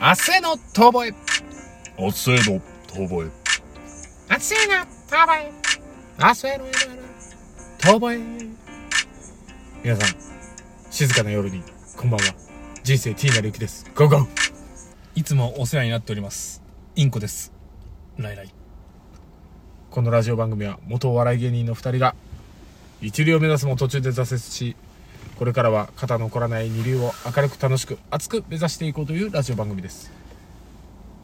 明日の遠吠え。明日の遠吠え。明日の遠吠え。明日の遠吠え。皆さん、静かな夜に、こんばんは。人生 T なりゆきです。ゴーゴーいつもお世話になっております。インコです。ライライ。このラジオ番組は元お笑い芸人の二人が一流を目指すも途中で挫折しこれからは肩の残らない二流を明るく楽しく熱く目指していこうというラジオ番組です。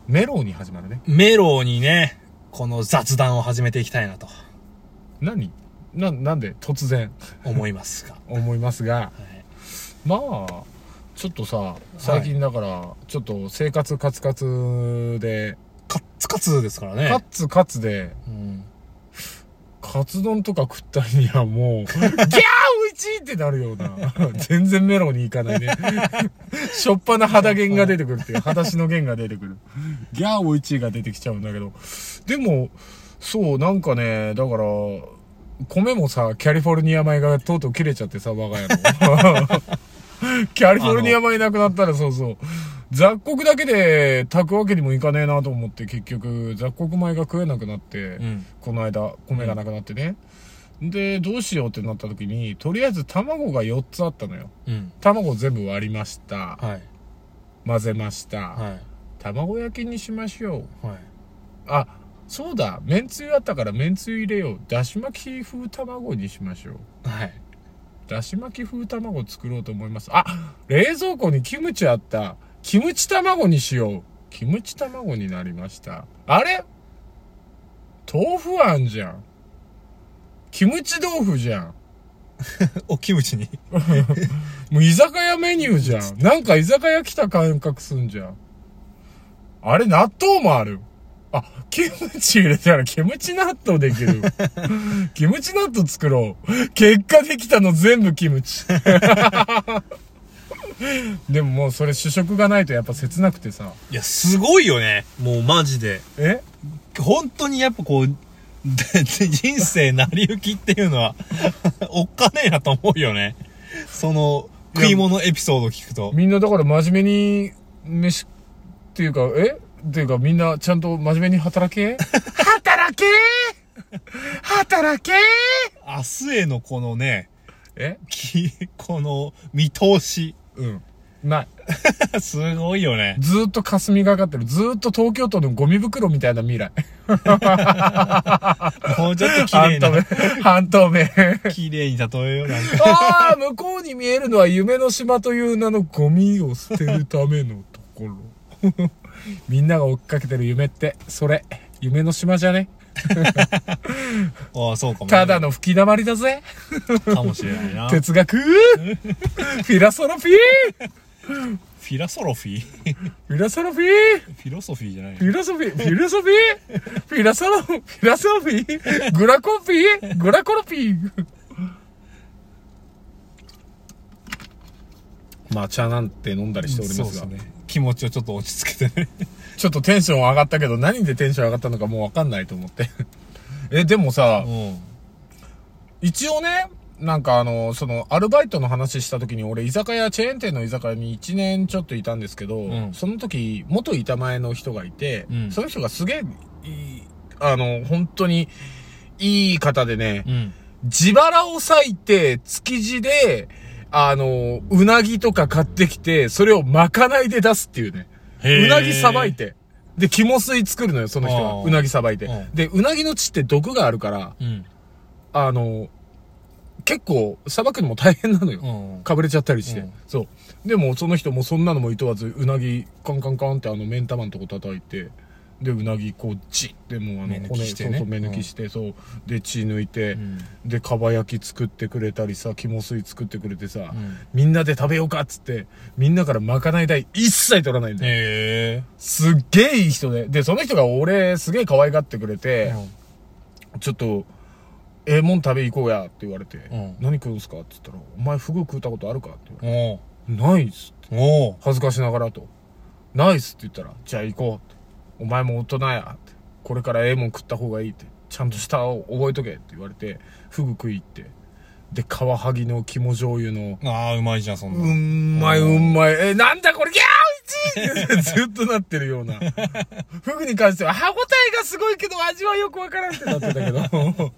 メローに始まるね。メロにね、この雑談を始めていきたいなと。何？ななんで？突然。思いますが。思いますが。はい。まあちょっとさ最近だからちょっと生活カツカツで。カッツカツですからね。カツカツで。うん。カツ丼とか食った日にはもう、ギャーちいってなるような。全然メロに行かないね。しょっぱな肌弦が出てくるっていう、裸足の弦が出てくる。ギャーおいちいが出てきちゃうんだけど。でも、そう、なんかね、だから、米もさ、キャリフォルニア米がとうとう切れちゃってさ、我が家の。キャリフォルニア米なくなったらそうそう。雑穀だけで炊くわけにもいかねえなと思って結局雑穀米が食えなくなって、うん。この間米がなくなってね、でどうしようってなった時にとりあえず卵が4つあったのよ。うん。卵全部割りました。はい。混ぜました、はい。卵焼きにしましょう。はい。あそうだ。めんつゆあったからめんつゆ入れよう。だし巻き風卵にしましょう。はい。だし巻き風卵作ろうと思います。あ冷蔵庫にキムチあった。キムチ卵にしよう。キムチ卵になりました。あれ？豆腐あんじゃんキムチ豆腐じゃん お、キムチに？もう居酒屋メニューじゃん なんか居酒屋来た感覚すんじゃんあれ納豆もあるあ、キムチ入れたらキムチ納豆できる。キムチ納豆作ろう。結果できたの全部キムチ。でももうそれ主食がないとやっぱ切なくてさ。いや、すごいよね。もうマジで。え？本当にやっぱこう、で人生成り行きっていうのは、おっかねえなと思うよね。その、食い物エピソード聞くと。みんなだから真面目に飯っていうか、え？っていうかみんなちゃんと真面目に働け？働け？働け？明日へのこのね、え？きこの見通し。うん。ない。すごいよね。ずーっと霞がかってる。ずーっと東京都のゴミ袋みたいな未来。もうちょっと綺麗半透明な、。半透明。綺麗に例えようなんか。ああ、向こうに見えるのは夢の島という名のゴミを捨てるためのところ。みんなが追っかけてる夢って、それ、夢の島じゃね？ああ、そうかも、ね。ただの吹き溜まりだぜ。かもしれないな。フ哲学フィラソロフィーィラソロフィー？フィラソロフィー？フィロソフィーじゃないフィロソフィー、フィロソフィー、フィラソロ、フィラソフィー、グラコフィー、グラコロフィー？まあ、茶なんて飲んだりしておりますが、ね。気持ちをちょっと落ち着けてね。ちょっとテンション上がったけど、何でテンション上がったのかもうわかんないと思って。え、でもさ、うん。一応ね、なんかあの、その、アルバイトの話した時に、俺、居酒屋、チェーン店の居酒屋に1年ちょっといたんですけど、んその時、元板前の人がいて、うんその人がすげえ、いいあの、本当に、いい方でね、うん。自腹を割いて、築地で、あの、うなぎとか買ってきて、それをまかないで出すっていうね。うなぎさばい。て。で、肝水作るのよ、その人は。うなぎさばいてうん。で、うなぎの血って毒があるから、うん。あの、結構、さばくのも大変なのよ。うん。かぶれちゃったりして。うんそう。でも、その人もそんなのもいとわず、うなぎ、カンカンカンってあの、目ん玉のとこ叩いて、で、うなぎ、こう、チッでもうあの、ね骨そうそう、目抜きして、そう。で、血抜いて、うんで、かば焼き作ってくれたりさ、肝水作ってくれてさ、うんみんなで食べようかっつって、みんなからまかない代一切取らないんだよ。へえ。すっげえいい人で。で、その人が俺、すげえ可愛がってくれて、ちょっと、ええもん食べ行こうやって言われて、うん何食うんすかって言ったら、お前フグ食ったことあるかって言われおうて、ないっすって。おう恥ずかしながらと。ないっすって言ったら、じゃあ行こうって。お前も大人やって。これからええもん食った方がいいって。ちゃんと舌を覚えとけって言われて、フグ食い行って。で、カワハギの肝醤油の、ああ、うまいじゃん、そんな。うんまいうまい。え、なんだこれ、ギャーうちずっとなってるような。フグに関しては歯応えがすごいけど味はよくわからんってなってたけど。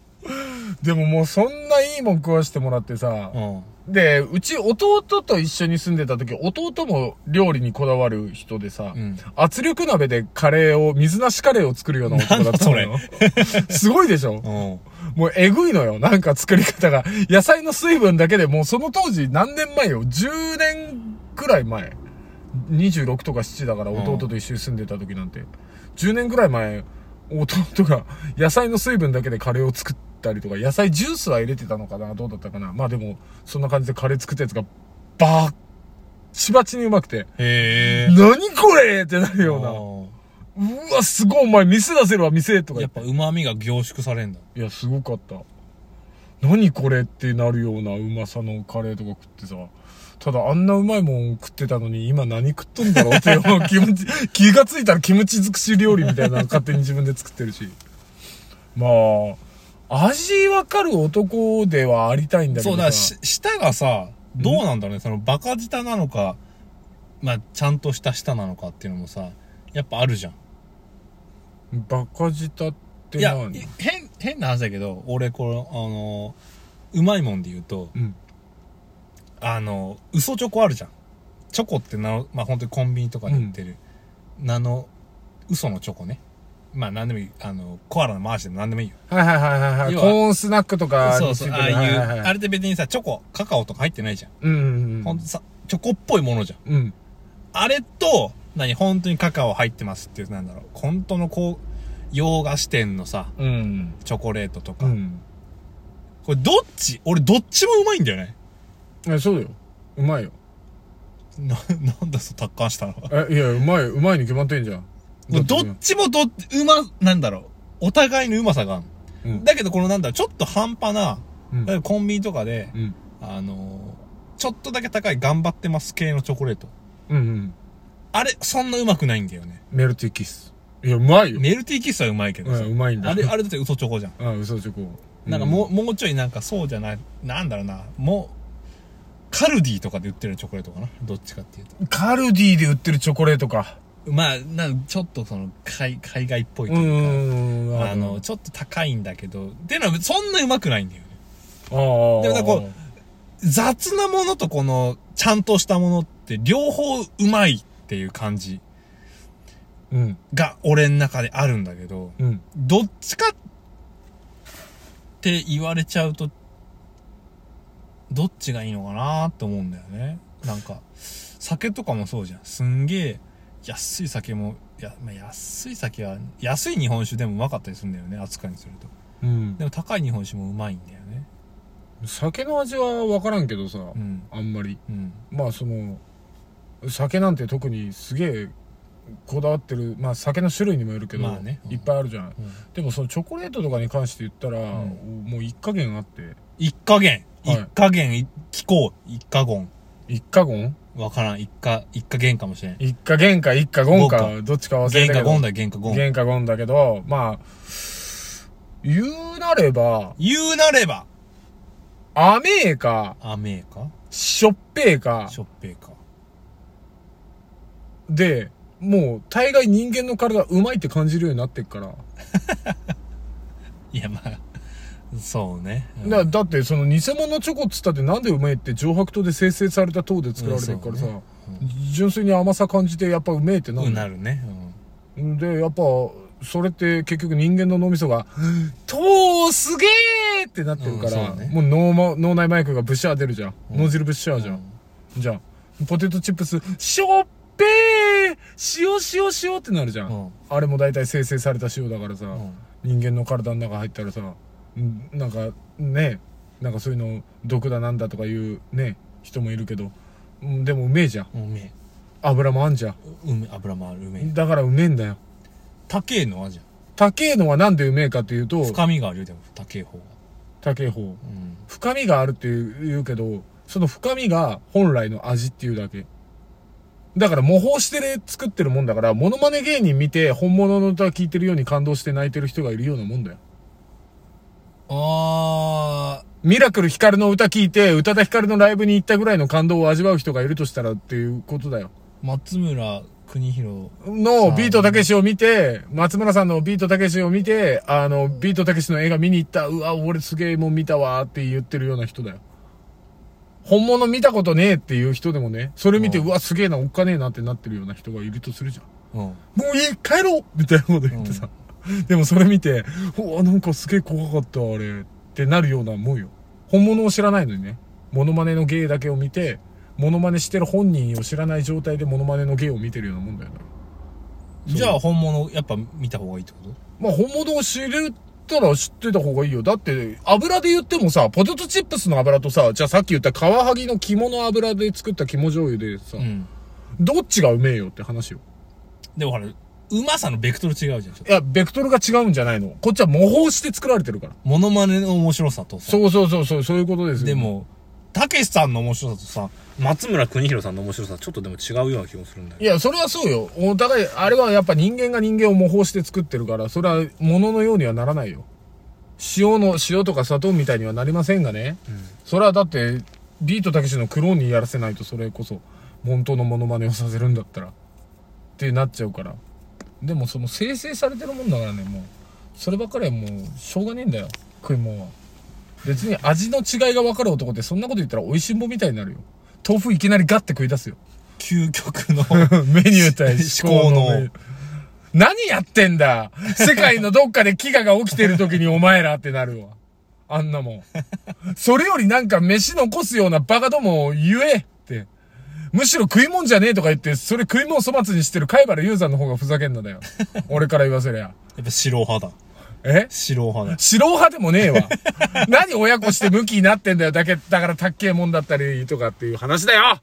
でももうそんないいもん食わしてもらってさ。うん。で、うち弟と一緒に住んでた時、弟も料理にこだわる人でさ、うん圧力鍋でカレーを、水なしカレーを作るような男だったのよ。すごいでしょ？うん。もうえぐいのよ。なんか作り方が。野菜の水分だけでもうその当時何年前よ ?10 年くらい前。26とか7だからうん弟と一緒に住んでた時なんて。10年くらい前、弟が野菜の水分だけでカレーを作ったりとか、野菜ジュースは入れてたのかなどうだったかなまあでも、そんな感じでカレー作ったやつがバッチバチにうまくて、へえ。何これってなるような。あうわ、すごいお前店出せるわ、店とかやっぱ旨味が凝縮されんだ。いや、すごかった。何これってなるようなうまさのカレーとか食ってさ。ただあんなうまいもん食ってたのに今何食っとんだろうっていう気持ち、気がついたらキムチ尽くし料理みたいなの勝手に自分で作ってるし。まあ、味わかる男ではありたいんだけそうだ、舌がさ、どうなんだろうね。そのバカ舌なのか、まあ、ちゃんとした舌なのかっていうのもさ、やっぱあるじゃん。バカ舌っていや何、変、変な話だけど、俺、この、あの、うまいもんで言うと、うん。あの、嘘チョコあるじゃん。チョコってな、まあ本当にコンビニとかで売ってる、名の、嘘のチョコね。まあ何でもいい。あの、コアラの回しでも何でもいいよ。はいはいはいはいはい。要はコーンスナックとかそうそう、についてああいう、るはいはいはいあれって別にさ、チョコ、カカオとか入ってないじゃん。うんうんうん。ほんとさ、チョコっぽいものじゃん。うん。あれと、何、本当にカカオ入ってますっていう、なんだろう、本当のこう、洋菓子店のさ、うん。チョコレートとか。うん。これどっち？俺どっちもうまいんだよね。え、そうだよ。うまいよ。な、なんだその達観したのえ、いや、うまい、うまいに決まってんじゃん。もうどっちもどっ、うま、なんだろう。お互いのうまさが。うんだけどこのなんだろう、ちょっと半端な、うんコンビニとかで、うん。あのーちょっとだけ高い頑張ってます系のチョコレート。うんうん。あれ、そんなうまくないんだよね。メルティーキス。いや、うまいよ。メルティーキスはうまいけどさ。うまいんだ。あれ、あれだって嘘チョコじゃん。あ、嘘チョコ。なんかもう、もうちょいなんかそうじゃない、なんだろうな、もう、カルディとかで売ってるチョコレートかなどっちかっていうと。うん。カルディで売ってるチョコレートか。まあ、なんちょっとその、海、海外っぽいとういうか、ん。あの、ちょっと高いんだけど、っていうのはそんなうまくないんだよね。でもなんかこ雑なものとこの、ちゃんとしたものって両方うまいっていう感じう。うん。が俺の中であるんだけど、うん。どっちかって言われちゃうと、どっちがいいのかなって思うんだよね。なんか、酒とかもそうじゃん。すんげえ、安い酒も、いや、まあ、安い酒は、安い日本酒でもうまかったりするんだよね、扱いにすると。うんで。も高い日本酒もうまいんだよね。酒の味はわからんけどさ、うん。あんまり。うん。まあその、酒なんて特にすげえこだわってる、まあ酒の種類にもよるけど、まあねうんいっぱいあるじゃん。うんでもそのチョコレートとかに関して言ったら、もう一加減あって、一加減。はい一加減、い聞こう。一加言。一加言？わからん。一加、一加減かもしれん。一加減か一加言か言、どっちか忘れたけど。減か言だよ、減か言。言か言だけど、まあ、言うなれば、言うなれば、甘えか、甘えかしょっぺえかし、ょっぺーか。で、もう大概人間の体うまいって感じるようになってっから。いや、まあ、そうね。うん。だだってその偽物チョコっつったってなんでうめえって上白糖で生成された糖で作られてるからさ、うんそうね純粋に甘さ感じてやっぱうめえってなうん、るなるね。でやっぱそれって結局人間の脳みそが「糖すげえ!」ってなってるから、うね。もう脳ま脳内マイクがブシャー出るじゃん、うん。脳汁ブシャーじゃん、じゃあポテトチップスしょっぺー！塩塩塩ってなるじゃん。あれも大体生成された塩だからさ、うん。人間の体の中入ったらさ。うんなんかねなんかそういうの毒だなんだとかいうね人もいるけど、うんでもうめえじゃんうめ油もあんじゃえ。うめ、油もある、うめえ。んだからうめえんだよ高えのはじゃん。高えのはなんでうめえかっていうと深みがあるよ、でも、高え方が。高え方うん。深みがあるって言うけどその深みが本来の味っていうだけだから模倣してる作ってるもんだからモノマネ芸人見て本物の歌聞いてるように感動して泣いてる人がいるようなもんだよあミラクルヒカルの歌聞いて、宇多田ヒカルのライブに行ったぐらいの感動を味わう人がいるとしたらっていうことだよ。ー、松村国広。のビートたけしを見て、松村さんのビートたけしを見て、あの、ビートたけしの映画見に行った、うわ、俺すげえもん見たわって言ってるような人だよ。本物見たことねえっていう人でもね、それ見て、うんうわ、すげえな、おっかねえなってなってるような人がいるとするじゃん。うん。もういい帰ろうみたいなこと言ってさ。でもそれ見て、うわ、なんかすげえ怖かった、あれ。ってなるようなもんよ。本物を知らないのにね。モノマネの芸だけを見て、モノマネしてる本人を知らない状態でモノマネの芸を見てるようなもんだよな。じゃあ本物やっぱ見た方がいいってこと？まあ本物を知れたら知ってた方がいいよ。だって、油で言ってもさ、ポテトチップスの油とさ、じゃあさっき言ったカワハギの肝の油で作った肝醤油でさ、うん。どっちがうめえよって話よ。でもほら、うまさのベクトル違うじゃん。いや、ベクトルが違うんじゃないの。こっちは模倣して作られてるから。モノマネの面白さとさ。そうそうそうそう、そういうことですよ。で、も、たけしさんの面白さとさ、松村邦弘さんの面白さちょっとでも違うような気もするんだよ。いや、それはそうよ。お互い、あれはやっぱ人間が人間を模倣して作ってるから、それは物のようにはならないよ。塩の、塩とか砂糖みたいにはなりませんがね。それはだって、ビートたけしのクローンにやらせないとそれこそ、本当のモノマネをさせるんだったら。ってなっちゃうから。でもその生成されてるもんだからね、もう。そればっかりはもう、しょうがねえんだよ。食い物は。別に味の違いが分かる男ってそんなこと言ったら美味しんぼみたいになるよ。豆腐いきなりガッて食い出すよ。究極の メニュー対 思考の何やってんだ世界のどっかで飢餓が起きてる時にお前らってなるわ。あんなもん。それよりなんか飯残すようなバカどもを言え。むしろ食い物じゃねえとか言って、それ食い物粗末にしてる貝原雄山の方がふざけんなだよ。俺から言わせりゃ。やっぱ白派だ。え？白派だ。白派でもねえわ。何親子して向きになってんだよ。だけ、だからたっけえもんだったりとかっていう話だよ